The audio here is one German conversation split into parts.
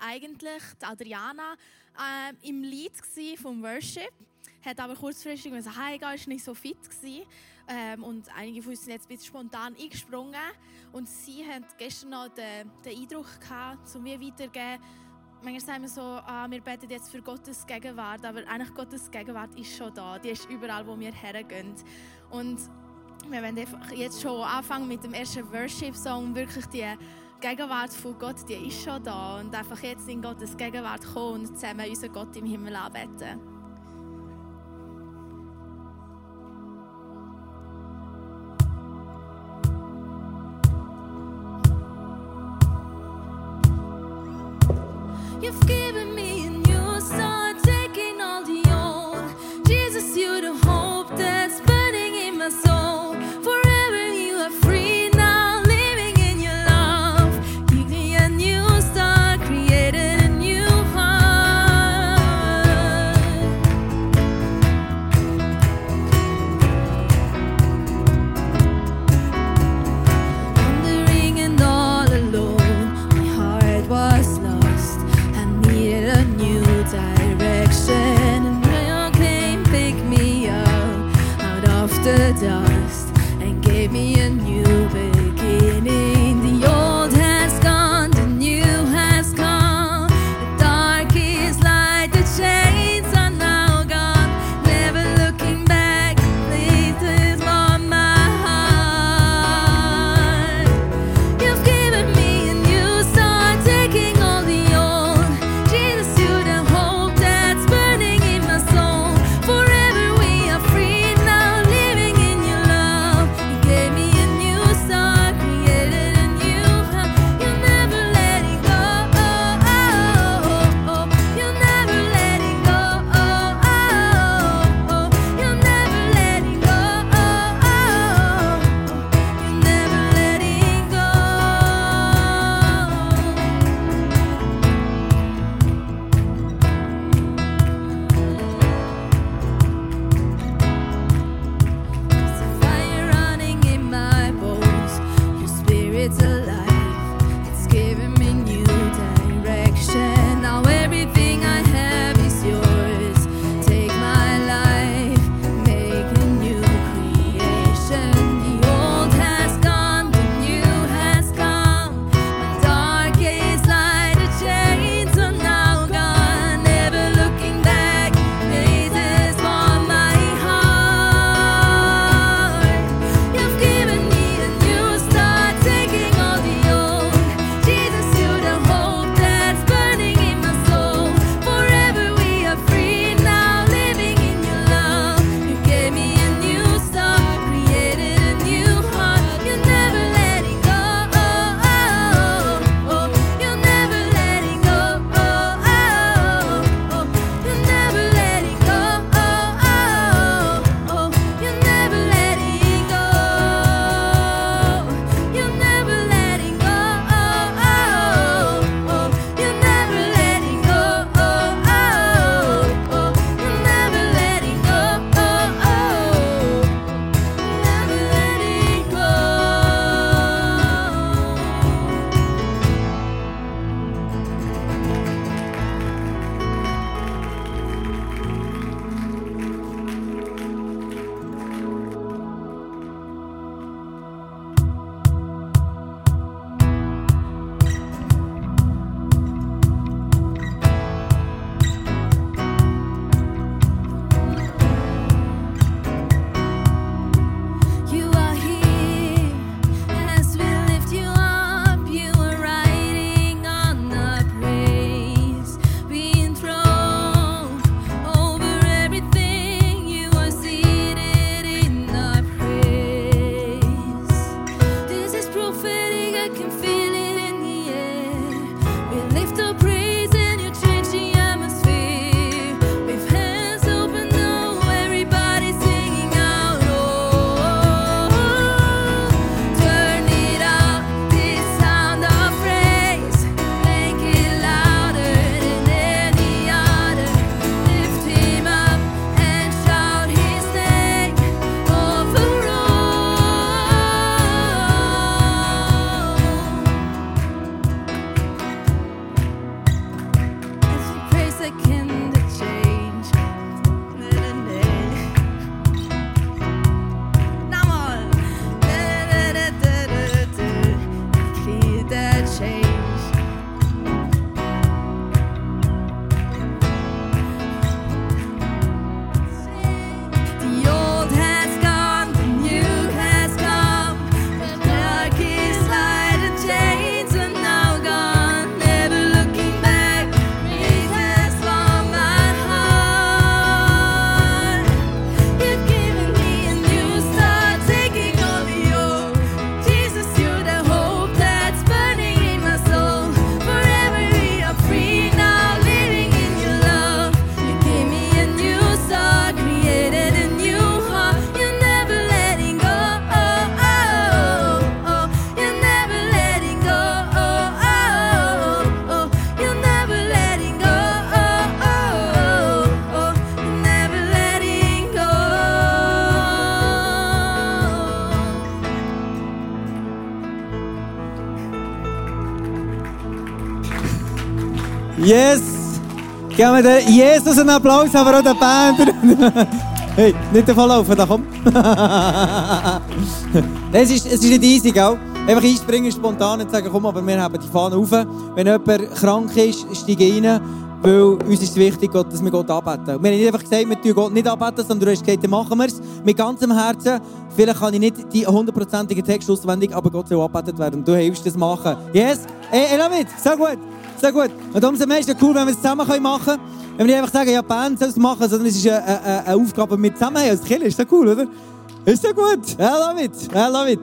eigentlich die Adriana äh, im Lied vom Worship, hat aber kurzfristig gesagt, heimgehen, ist nicht so fit. Ähm, und einige von uns sind jetzt ein bisschen spontan eingesprungen und sie hat gestern noch den, den Eindruck gehabt, um mir weiterzugeben, manchmal sagen wir so, ah, wir beten jetzt für Gottes Gegenwart, aber eigentlich Gottes Gegenwart ist schon da, die ist überall, wo wir hergehen. Und wir werden jetzt schon anfangen mit dem ersten Worship-Song, wirklich die Gegenwart von Gott, die ist schon da. Und einfach jetzt in Gottes Gegenwart kommen und zusammen unseren Gott im Himmel anbeten. Geben wir den Jesus einen Applaus, aber auch der Band. hey, nicht davonlaufen, da komm. es, ist, es ist nicht easy, gell? Einfach einspringen spontan und sagen, komm, aber wir haben die Fahne auf. Wenn jemand krank ist, steige rein, weil uns ist wichtig, dass wir Gott anbeten. Wir haben nicht einfach gesagt, wir tun Gott nicht anbeten, sondern du hast gesagt, machen wir es mit ganzem Herzen. Vielleicht kann ich nicht die hundertprozentige Text auswendig, aber Gott soll anbetet werden. Und du hilfst das machen. Yes? Hey, damit. So gut. So gut. Und umso mehr ist es cool, wenn wir es zusammen machen können. Wenn wir nicht einfach sagen, ja, Band soll es machen, sondern es ist eine, eine, eine Aufgabe, wir zusammen als Kirche. Ist das cool, oder? Ist das gut? I love it. I love it.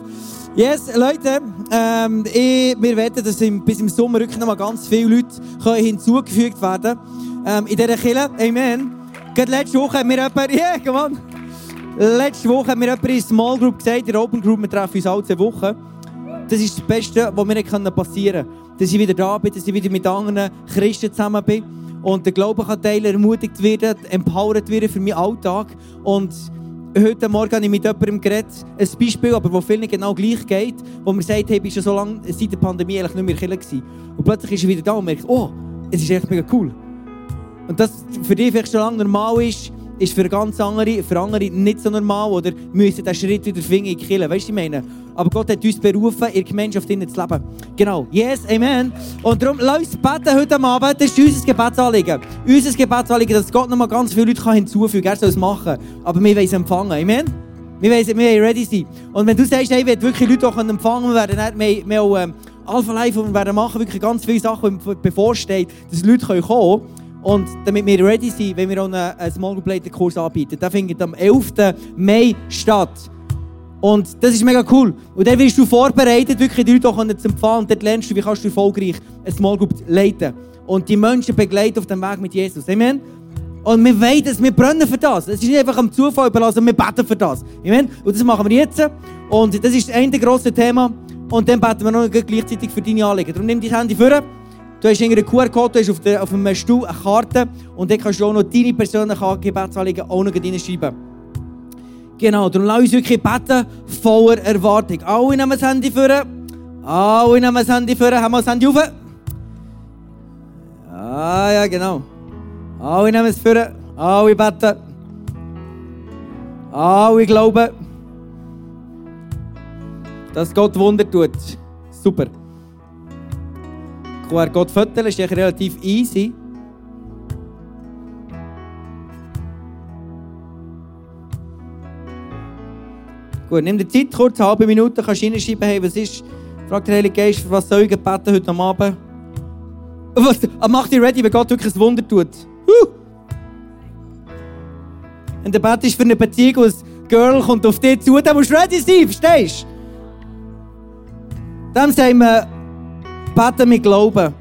Yes, Leute, ähm, ich, wir wetten, dass im, bis im Sommer wirklich noch mal ganz viele Leute hinzugefügt werden ähm, in dieser Kirche. Amen. Gerade letzte Woche haben wir jemanden, yeah, come on. Letzte Woche haben wir jemanden in Small Group gesagt, in der Open Group, wir treffen uns alle zwei Wochen. Das ist das Beste, was mir passieren kann. Dass ich wieder da bin, dass ich wieder mit anderen Christen zusammen bin und der Glaube kann teilen, ermutigt werden, empowered werden für meinen Alltag. Und heute Morgen habe ich mit jemandem geredet, ein Beispiel, aber wo vielen genau gleich geht, wo man sagt, hey, bist du schon lange seit der Pandemie eigentlich nicht mehr Kirche gewesen. Und plötzlich ist er wieder da und merkt, oh, es ist echt mega cool. Und das für dich vielleicht schon lange normal ist, ist für ganz andere, für andere nicht so normal oder müssen diesen Schritt wieder finden in die Kirche. Weißt du, ich meine? Aber Gott hat uns berufen, in der Gemeinschaft zu leben. Genau. Yes, Amen. Und darum, lass uns beten heute Abend. Das ist unser Gebetsanliegen. Unser Gebetsanliegen, dass Gott noch mal ganz viele Leute hinzufügen kann. Er soll es machen. Aber wir wollen es empfangen. Amen. Wir wollen, wir wollen ready sein. Und wenn du sagst, hey, will wirklich Leute auch empfangen werden, dann wir, wir auch ähm, Alpha Life und wir werden machen wirklich ganz viele Sachen, die bevorstehen, dass Leute kommen können. Und damit wir ready sind, wenn wir auch einen, einen Small Group Leiter Kurs anbieten. Der findet am 11. Mai statt. Und das ist mega cool. Und dann wirst du vorbereitet, wirklich die Leute auch zu empfangen. Und dort lernst du, wie kannst du erfolgreich eine Small Group leiten. Und die Menschen begleiten auf dem Weg mit Jesus. Amen. Und wir wollen das, wir brennen für das. Es ist nicht einfach am Zufall überlassen, wir beten für das. Amen. Und das machen wir jetzt. Und das ist das eine grosse Thema. Und dann beten wir noch gleichzeitig für deine Anliegen. Darum nimm dein Handy vor. Du hast einen QR-Code, du hast auf, der, auf einem Stuhl eine Karte und dann kannst du auch noch deine persönlichen Gebetsanliegen auch noch reinschreiben. Genau, darum lass uns wirklich beten, voller Erwartung. Alle nehmen das Handy vor. Alle nehmen das Handy vor. Haben wir das Handy auf? Ah, ja, genau. Alle nehmen es vor. Alle beten. Alle glauben, dass Gott Wunder tut. Super. QR-Code fotografieren ist eigentlich relativ easy. Gut, nimm dir Zeit, kurz eine halbe Minute, kannst du reinschreiben, hey, was ist, fragt der Heilige Geist, was soll ich beten heute Abend? Was, ah, mach dich ready, wenn Gott wirklich ein Wunder tut. Huh. Wenn der Bet ist für eine Beziehung und ein Girl kommt auf dich zu, dann musst du ready sein, verstehst du? Dann sagen wir, beten mit Glauben.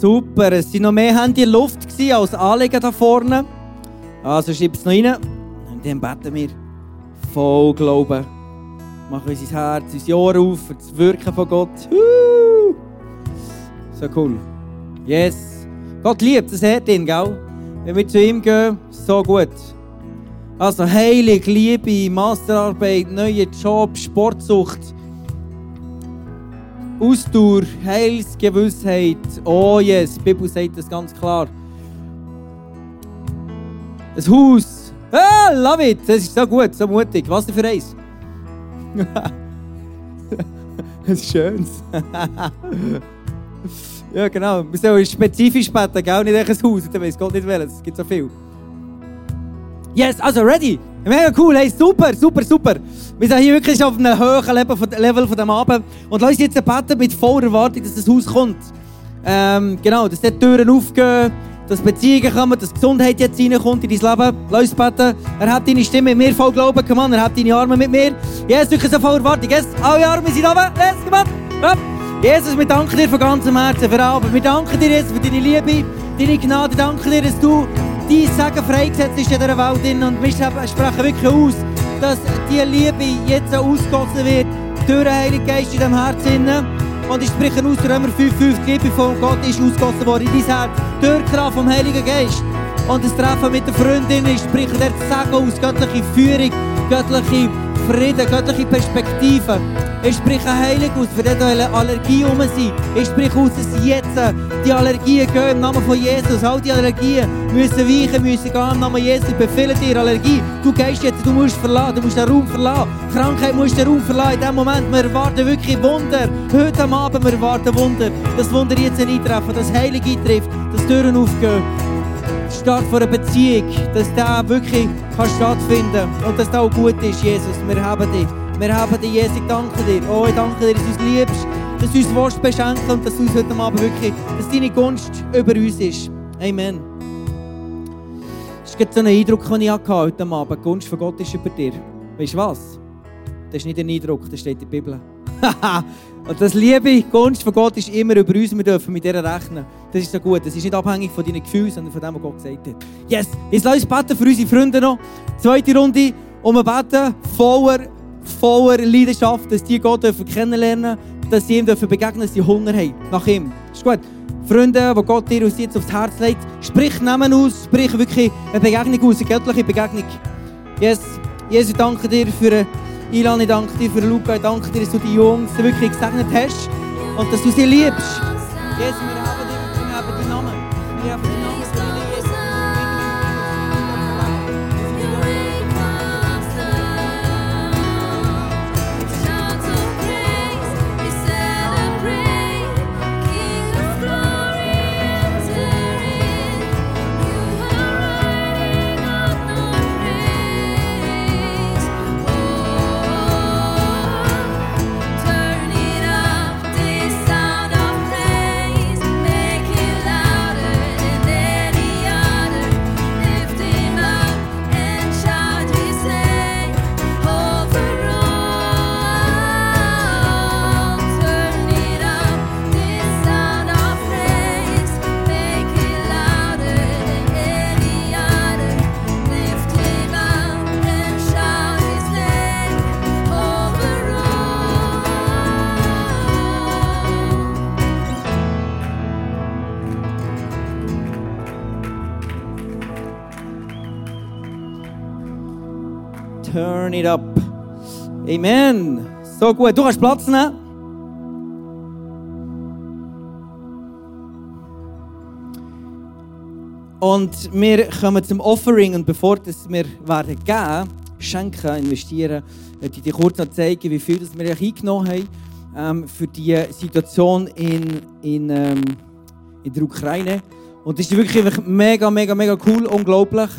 Super, es waren noch mehr Hände in der Luft als Anliegen da vorne. Also schreib es noch rein. Und dann beten wir voll Glauben. Machen unser Herz, unsere Ohren auf für das Wirken von Gott. So cool. Yes. Gott liebt das Herz ihn, gell? Wenn wir zu ihm gehen, so gut. Also Heilig, Liebe, Masterarbeit, neue Job, Sportsucht, Ausdauer, Heilsgewissheit. Oh yes, die Bibel sagt das ganz klar. Ein Haus. Ah, love it. Das ist so gut, so mutig. Was denn für eins? das ist schön. ja, genau. Wir sollen spezifisch beten, gell? Nicht ein Haus. Dann weiss Gott nicht welches. Es gibt so viel. Yes, also ready. Mega cool, hey, super, super, super. Wir sind hier wirklich auf einem hohen Level von, Level von dem Abend. Und lass uns jetzt beten mit voller Erwartung, dass das Haus kommt. Ähm, genau, dass die Türen aufgehen, dass Beziehungen kommen, dass Gesundheit jetzt reinkommt in dein Leben. Lass beten. Er hat deine Stimme mit mir voll Glauben, on, er hat deine Arme mit mir. Jesus, wirklich so voll Erwartung. Yes, alle Arme sind oben. Yes, on. Up. Jesus, wir danken dir von ganzem Herzen für Abend. Wir danken dir jetzt für deine Liebe, deine Gnade. Danke dir, dass du dein Segen freigesetzt ist in dieser Welt. Und wir sprechen wirklich aus, dass diese Liebe jetzt ausgossen wird durch den Heiligen Geist in diesem Herzen. Und ich spreche aus, Römer 5,5, die Liebe von Gott ist ausgossen worden in dein Herz durch Kraft vom Heiligen Geist. Und das Treffen mit der Freundin, ich spreche der Segen aus, göttliche Führung, göttliche Frieden, göttliche Perspektive. Ich spreche heilig aus, für die Allergie um sind. Ich spreche aus, dass jetzt die Allergien gehen im Namen von Jesus. All die Allergien müssen weichen, müssen gehen im Namen Jesus. Ich befehle dir Allergie. Du gehst jetzt, du musst verlassen, du musst den Raum verlassen. Krankheit musst den Raum verlassen. In diesem Moment, wir erwarten wirklich Wunder. Heute am Abend, wir erwarten Wunder. Das Wunder jetzt eintreffen, das Heilig eintrifft, dass Türen aufgehen. Start von einer Beziehung, dass der wirklich kann stattfinden und dass das auch gut ist, Jesus. Wir haben dich. Wir haben dich, Jesus. Ich danke dir. Oh, ich danke dir, dass du uns liebst, dass du uns willst beschenken und dass du uns heute Abend wirklich, dass deine Gunst über uns ist. Amen. Das ist so ein Eindruck, den ich hatte heute Abend. Die Gunst von Gott ist über dir. Weißt du was? Das ist nicht ein Eindruck, das steht in der Bibel. und das Liebe, die Gunst von Gott ist immer über uns. Wir dürfen mit ihr rechnen. Das ist so gut. Das ist nicht abhängig von deinen Gefühlen, sondern von dem, was Gott gesagt hat. Yes! Jetzt lass uns beten für unsere Freunde noch. Zweite Runde. Und wir beten voller, voller Leidenschaft, dass die Gott dürfen kennenlernen dass sie ihm dürfen begegnen dass sie Hunger haben nach ihm. Ist gut. Freunde, die Gott dir jetzt aufs Herz legt, sprich Namen aus, sprich wirklich eine Begegnung aus, eine göttliche Begegnung. Yes. Jesus, ich danke dir für Ilan, ich danke dir für Luca, ich danke dir, dass du die Jungs wirklich gesegnet hast und dass du sie liebst. Jesus, Amen. So gut. Du kannst Platz nehmen. Und wir kommen zum Offering. Und bevor das wir werden geben, schenken, investieren, möchte ich dir kurz noch zeigen, wie viel das wir eingenommen haben ähm, für die Situation in, in, ähm, in der Ukraine. Und das ist wirklich mega, mega, mega cool, unglaublich.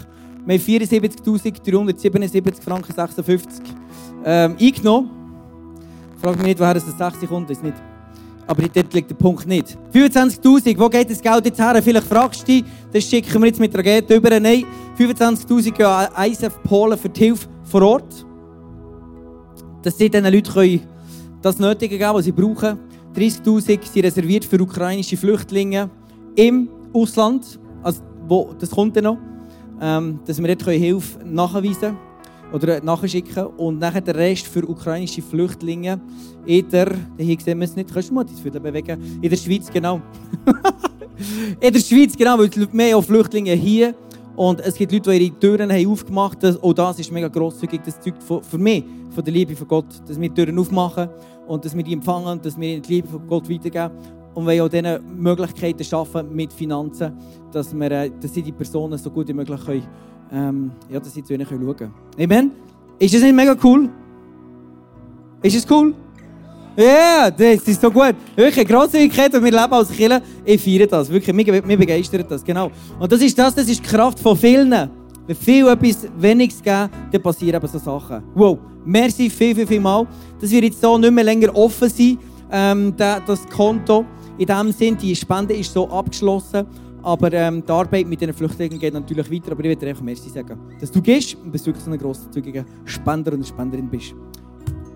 Wir haben 74.377 Franken 56 ähm, eingenommen. Ich frage mich nicht, woher das 60 kommt, ist nicht. Aber dort liegt der Punkt nicht. 25.000, wo geht das Geld jetzt her? Vielleicht fragst du dich, das schicken wir jetzt mit Raketen über. Nein, 25.000 gehen an ISF Polen für die Hilfe vor Ort. Dass sie diesen Leuten das Nötige geben was sie brauchen. 30.000 sind reserviert für ukrainische Flüchtlinge im Ausland. Also, wo, das kommt dann noch ähm, dass wir dort Hilfe nachweisen können. Oder nachschicken und nachher den Rest für ukrainische Flüchtlinge in der, hier sehen wir es nicht, kannst du mal das Viertel bewegen, in der Schweiz, genau. in der Schweiz, genau, weil es mehr Flüchtlinge hier und es gibt Leute, die ihre Türen haben aufgemacht haben. Auch das ist mega grosszügig. Das zeugt für mich von der Liebe von Gott, dass wir Türen aufmachen und dass wir die empfangen dass wir die Liebe von Gott weitergeben. Und wir auch diese Möglichkeiten schaffen mit Finanzen, dass, wir, äh, dass sie die Personen so gut wie möglich können, ähm, ja, dass sie zu ihnen schauen können. Amen? Ist das nicht mega cool? Ist es cool? Ja, yeah, das ist so gut. Wirklich, Grosszügigkeit, und wir leben als Kirche, ich feiere das. Wirklich, mich, mich begeistert das, genau. Und das ist das, das ist die Kraft von vielen. Wenn viel etwas Weniges geben, dann passieren eben so Sachen. Wow, merci viel, viel, viel mal, dass wir jetzt hier nicht mehr länger offen sind, ähm, das Konto. In dem Sinn, die Spende ist so abgeschlossen. Aber ähm, die Arbeit mit den Flüchtlingen geht natürlich weiter. Aber ich würde dir einfach Merci sagen, dass du gehst und dass du wirklich so ein grosszügiger Spender und Spenderin bist.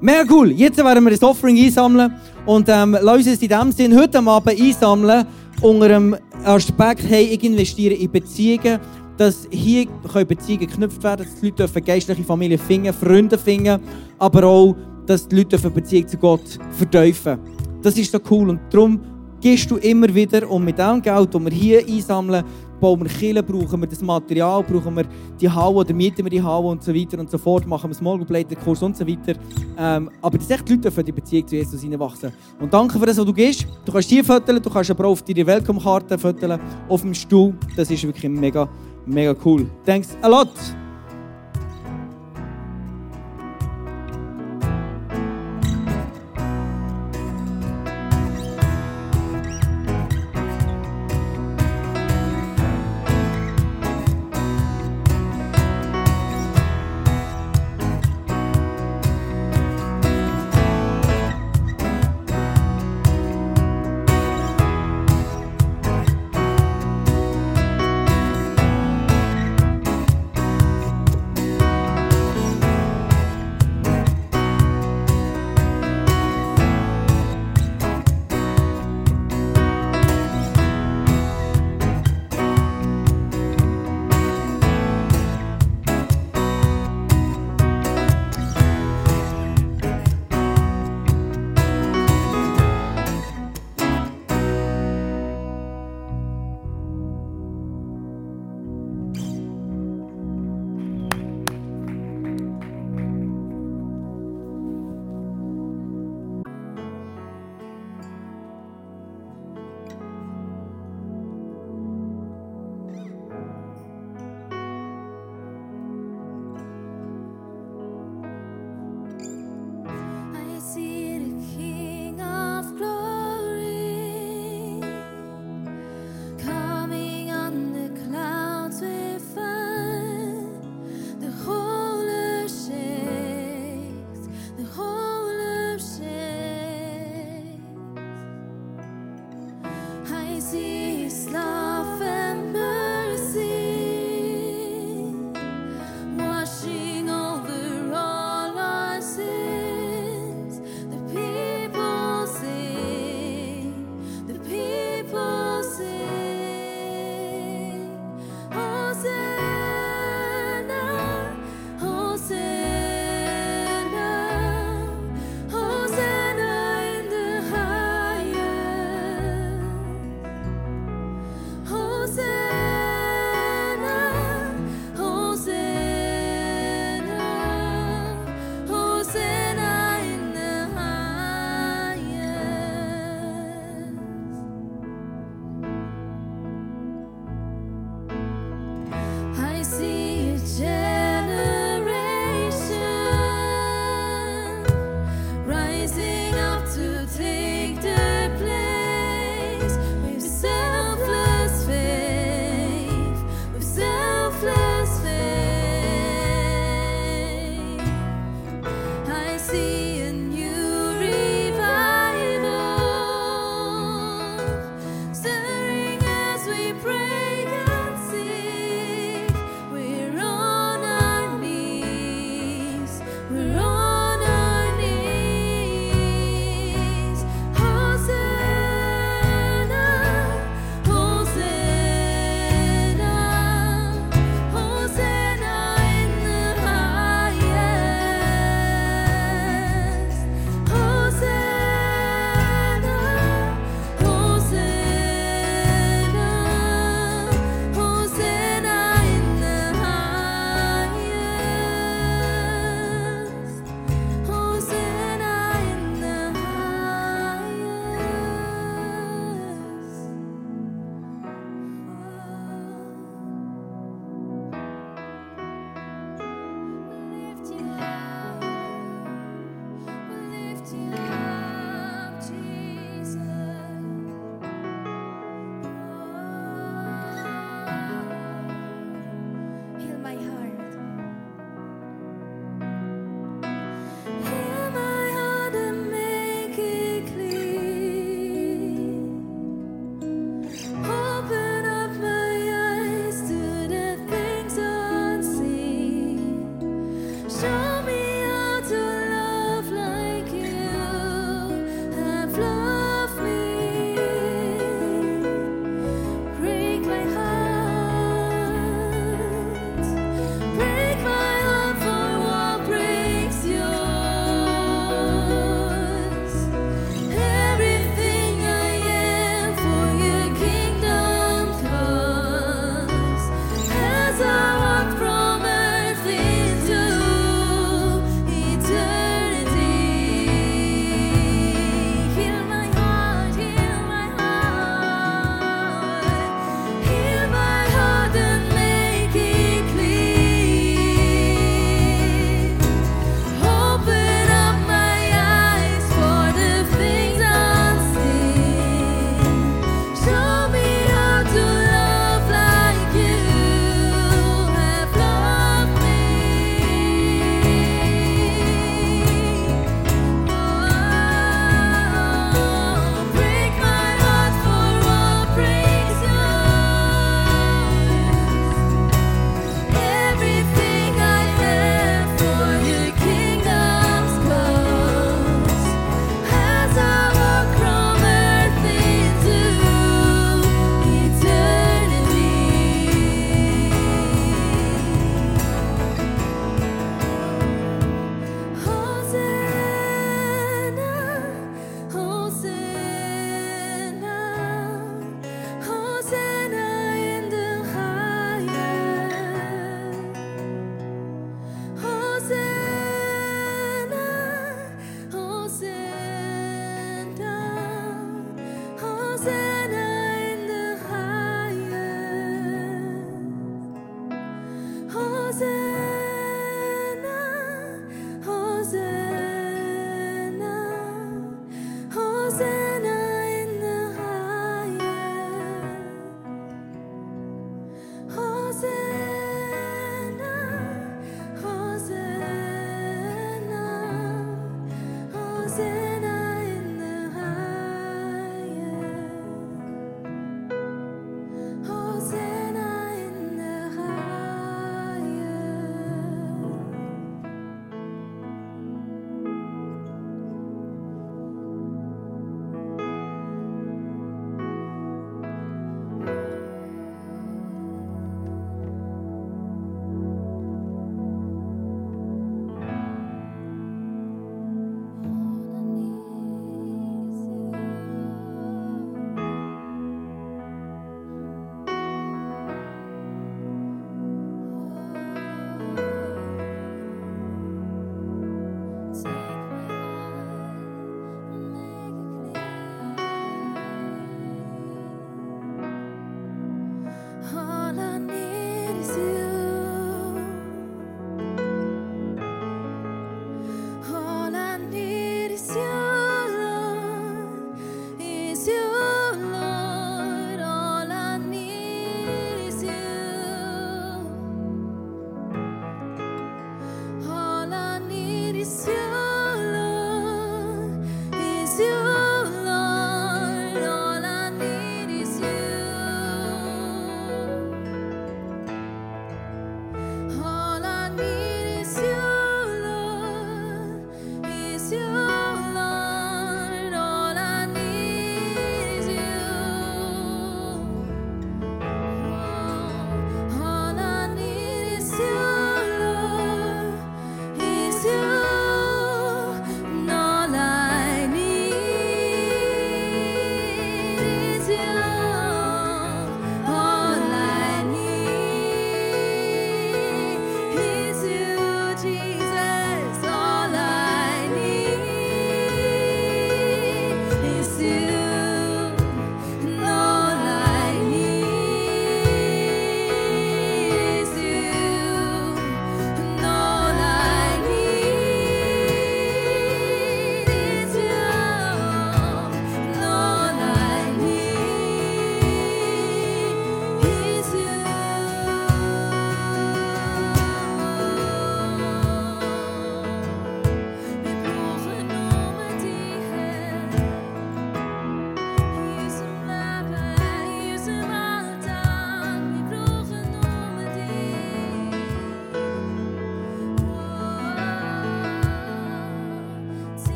Mega cool. Jetzt werden wir das Offering einsammeln. Und ähm, lass uns in dem Sinn heute Abend einsammeln unter dem Aspekt, hey, ich investiere in Beziehungen, dass hier Beziehungen geknüpft werden, dass die Leute dürfen geistliche Familie finden, Freunde finden, aber auch, dass die Leute dürfen Beziehung zu Gott verteufeln. Das ist so cool und darum gehst du immer wieder und mit dem Geld, das wir hier einsammeln, bauen wir Kille, brauchen wir das Material, brauchen wir die Halle oder mieten wir die Halle und so weiter und so fort, machen wir Small Group Kurs und so weiter. Ähm, aber dass echt die Leute für die Beziehung zu Jesus hineinwachsen. Und danke für das, was du gehst. Du kannst hier fotografieren, du kannst aber auf deine Welcome-Karte fotografieren, auf dem Stuhl. Das ist wirklich mega, mega cool. Thanks a lot!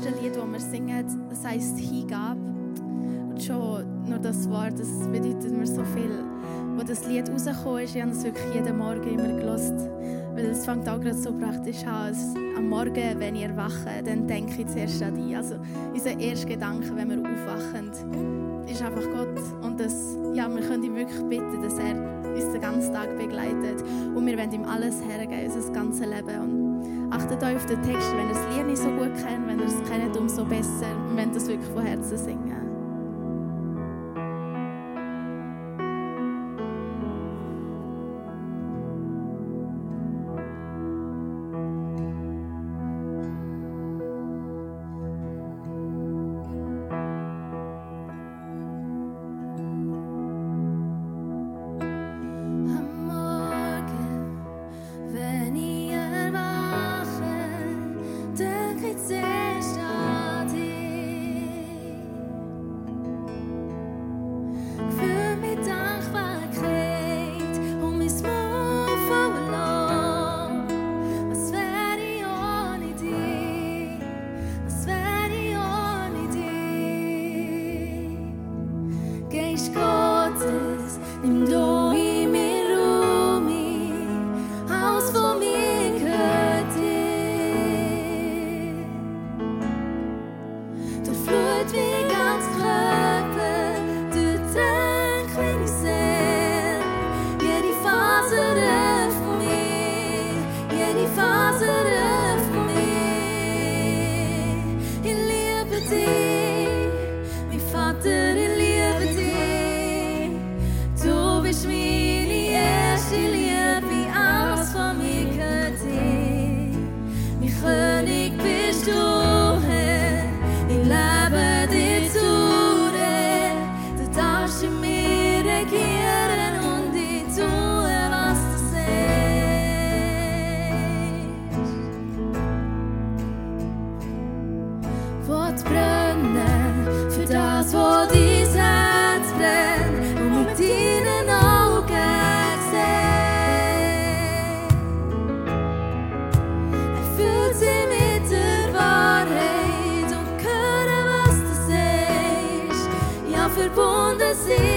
Nächste Lied, das wir singen, das heisst Hingabe. Und schon nur das Wort, das bedeutet mir so viel. Wo das Lied rausgekommen ist, ich habe es wirklich jeden Morgen immer gelost. Weil es fängt auch gerade so praktisch an. Am Morgen, wenn ich erwache, dann denke ich zuerst an dich. Also unser erster Gedanke, wenn wir aufwachen, ist einfach Gott. Und das, ja, wir können ihm wirklich bitten, dass er uns den ganzen Tag begleitet. Und wir wollen ihm alles hergeben, unser ganzes Leben. Und achtet euch auf den Text, wenn ihr das Lied nicht so gut kennt, wenn ihr es kennt, umso besser. Und wenn das wirklich von Herzen singen. verbunden sind.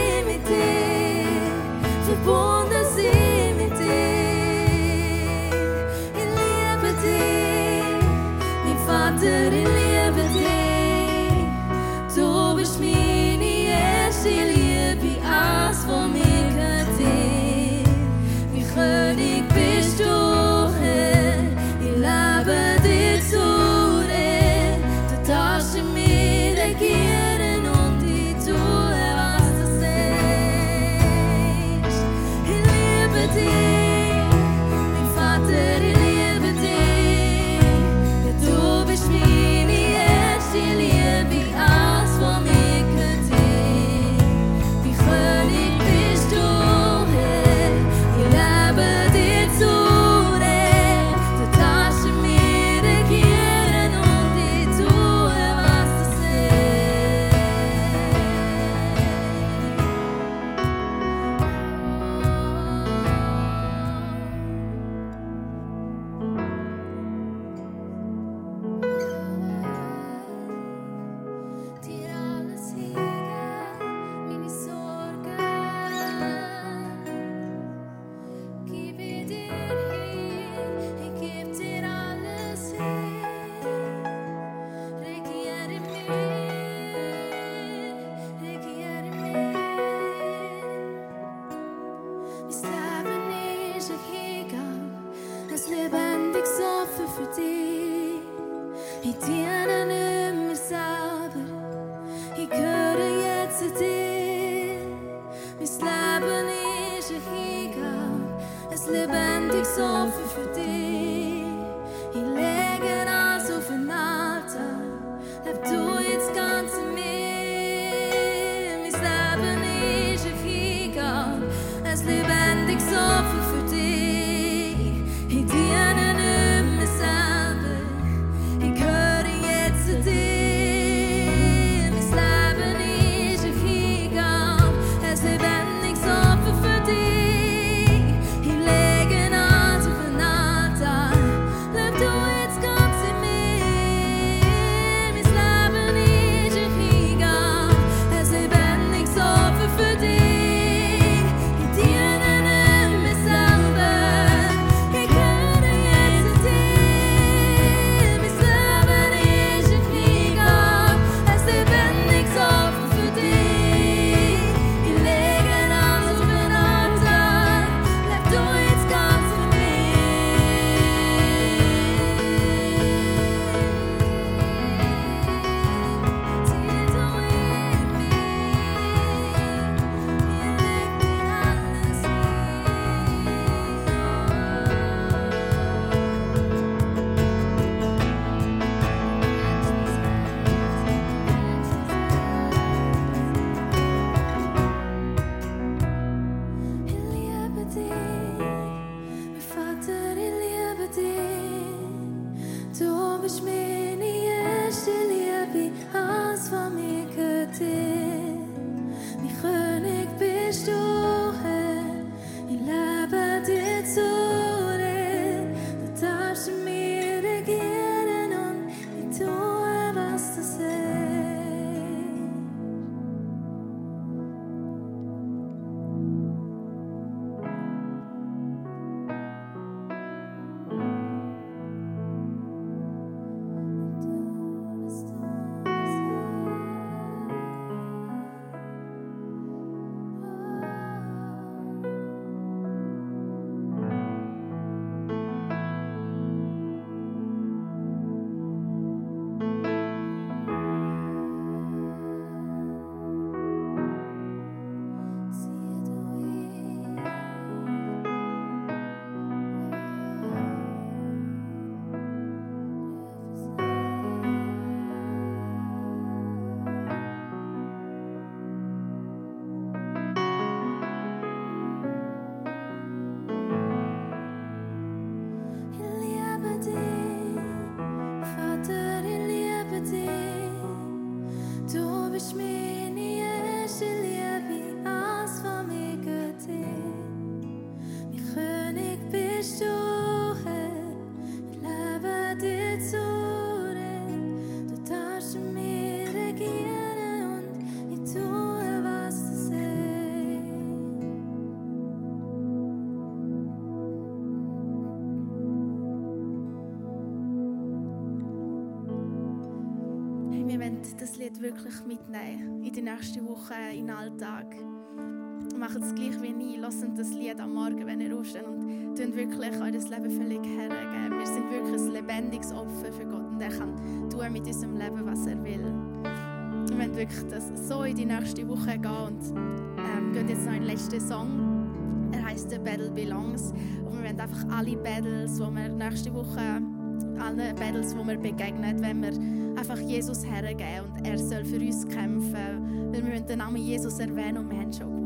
Lied wirklich mitnehmen in die nächste Woche, in den Alltag. Machen es gleich wie nie, lassen das Lied am Morgen, wenn ihr aufsteht und tun wirklich euer Leben völlig hergeben. Wir sind wirklich ein lebendiges Opfer für Gott und er kann tun mit unserem Leben, was er will. Wir wollen wirklich das so in die nächste Woche gehen und ähm, gehen jetzt noch in den letzten Song. Er heißt The Battle Belongs und wir wollen einfach alle Battles, die wir nächste Woche allen Battles, die wir begegnen, wenn wir einfach Jesus hergeben und er soll für uns kämpfen, weil wir den Namen Jesus erwähnen und wir haben schon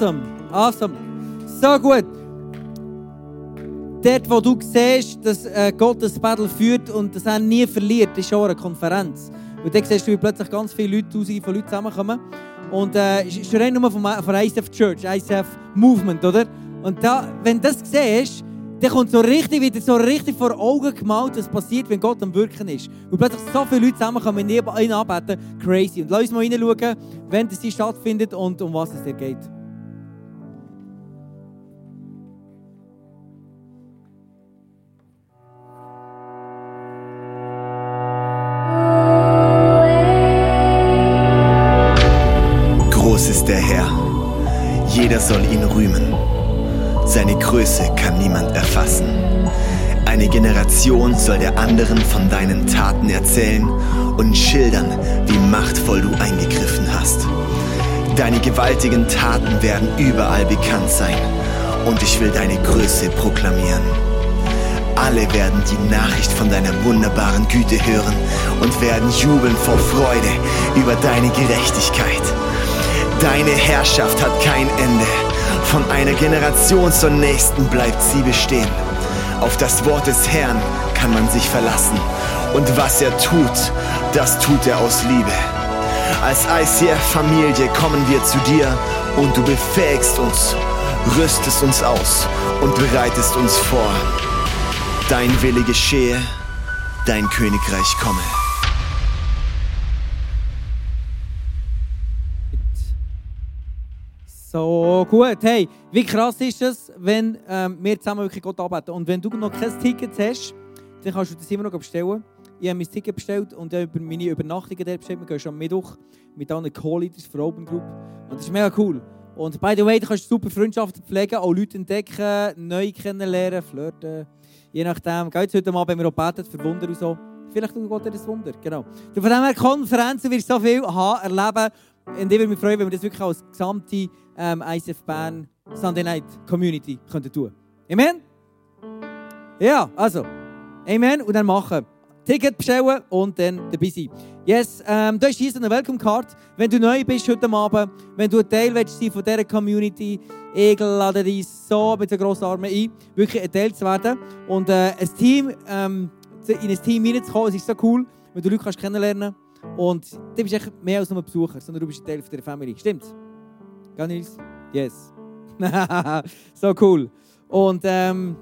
Awesome, awesome. So gut. Dort, wo du siehst, dass äh, Gott das Battle führt und dass er nie verliert, ist auch eine Konferenz. Und dann siehst du, wie plötzlich ganz viele Leute, tausende von Leuten zusammenkommen. Und äh, ist rein nur von, von ICF Church, ICF Movement, oder? Und da, wenn du das siehst, dann kommt so richtig, wieder so richtig vor Augen gemalt, was passiert, wenn Gott am Wirken ist. Und plötzlich so viele Leute zusammenkommen, ihn ihn anbeten, crazy. Und lass uns mal reinschauen, wenn das hier stattfindet und um was es dir geht. Seine Größe kann niemand erfassen. Eine Generation soll der anderen von deinen Taten erzählen und schildern, wie machtvoll du eingegriffen hast. Deine gewaltigen Taten werden überall bekannt sein und ich will deine Größe proklamieren. Alle werden die Nachricht von deiner wunderbaren Güte hören und werden jubeln vor Freude über deine Gerechtigkeit. Deine Herrschaft hat kein Ende. Von einer Generation zur nächsten bleibt sie bestehen. Auf das Wort des Herrn kann man sich verlassen. Und was er tut, das tut er aus Liebe. Als ICF-Familie kommen wir zu dir und du befähigst uns, rüstest uns aus und bereitest uns vor. Dein Wille geschehe, dein Königreich komme. So gut. Hey, wie krass ist es, wenn ähm, wir zusammen wirklich Gott arbeiten? Und wenn du noch kein Ticket hast, dann kannst du das immer noch bestellen. Ich habe mein Ticket bestellt und über meine Übernachtungen dort bestellt. Wir gehen schon am Mittwoch mit anderen Co-Leaders für Open Group. Und das ist mega cool. Und by the way, du kannst super Freundschaften pflegen, auch Leute entdecken, neu kennenlernen, flirten. Je nachdem. Geh jetzt heute Abend, wenn wir auch beten für Wunder und so. Vielleicht tut Gott dir das Wunder. Genau. Von dem her, Konferenzen wirst du so viel haben, erleben. Und ich würde mich freuen, wenn wir das wirklich als gesamte ähm, ICF Bern Sunday Night Community könnten tun. Amen? Ja, also. Amen. Und dann machen. Ticket bestellen und dann dabei sein. Yes, ähm, da ist hier so eine Welcome Card. Wenn du neu bist heute Abend, wenn du ein Teil willst sein von dieser Community, ich lade dich so mit den grossen Armen ein, wirklich ein Teil zu werden. Und äh, ein Team, ähm, in ein Team hineinzukommen, es ist so cool, wenn du Leute kannst kennenlernen Und du bist echt mehr als nur ein Besucher, sondern du bist ein Teil von dieser Family. Stimmt's? Gell, Nils? Yes. so cool. Und ähm,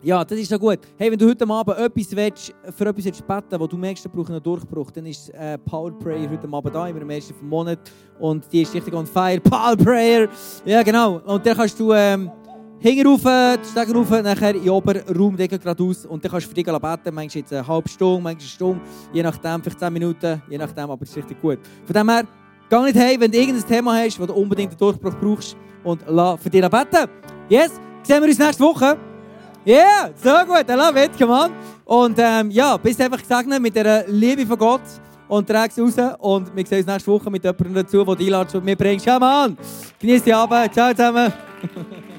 ja, das ist so gut. Hey, wenn du heute Abend etwas willst, für etwas willst beten wo du merkst, du brauchst einen Durchbruch, dann ist äh, Power Prayer heute Abend da, immer am ersten vom Monat. Und die ist richtig on fire. Power Prayer! Ja, genau. Und dann kannst du ähm, hinten rauf, die Stege rauf, nachher in den oberen Raum geradeaus. Und dann kannst du für dich beten. Manchmal jetzt eine halbe Stunde, manchmal eine Stunde, je nachdem, vielleicht 10 Minuten, je nachdem, aber es ist richtig gut. Von dem her, geh nicht hey, wenn du irgendein Thema hast, wo du unbedingt einen Durchbruch brauchst und lass für dich beten. Yes, sehen wir uns nächste Woche. Yeah, so gut, I love it, come on. Und ähm, ja, bist einfach gesegnet mit der Liebe von Gott und trägst raus. Und wir sehen uns nächste Woche mit jemandem dazu, der die einladet und mir bringst. Come on, genieß die Abend, ciao zusammen.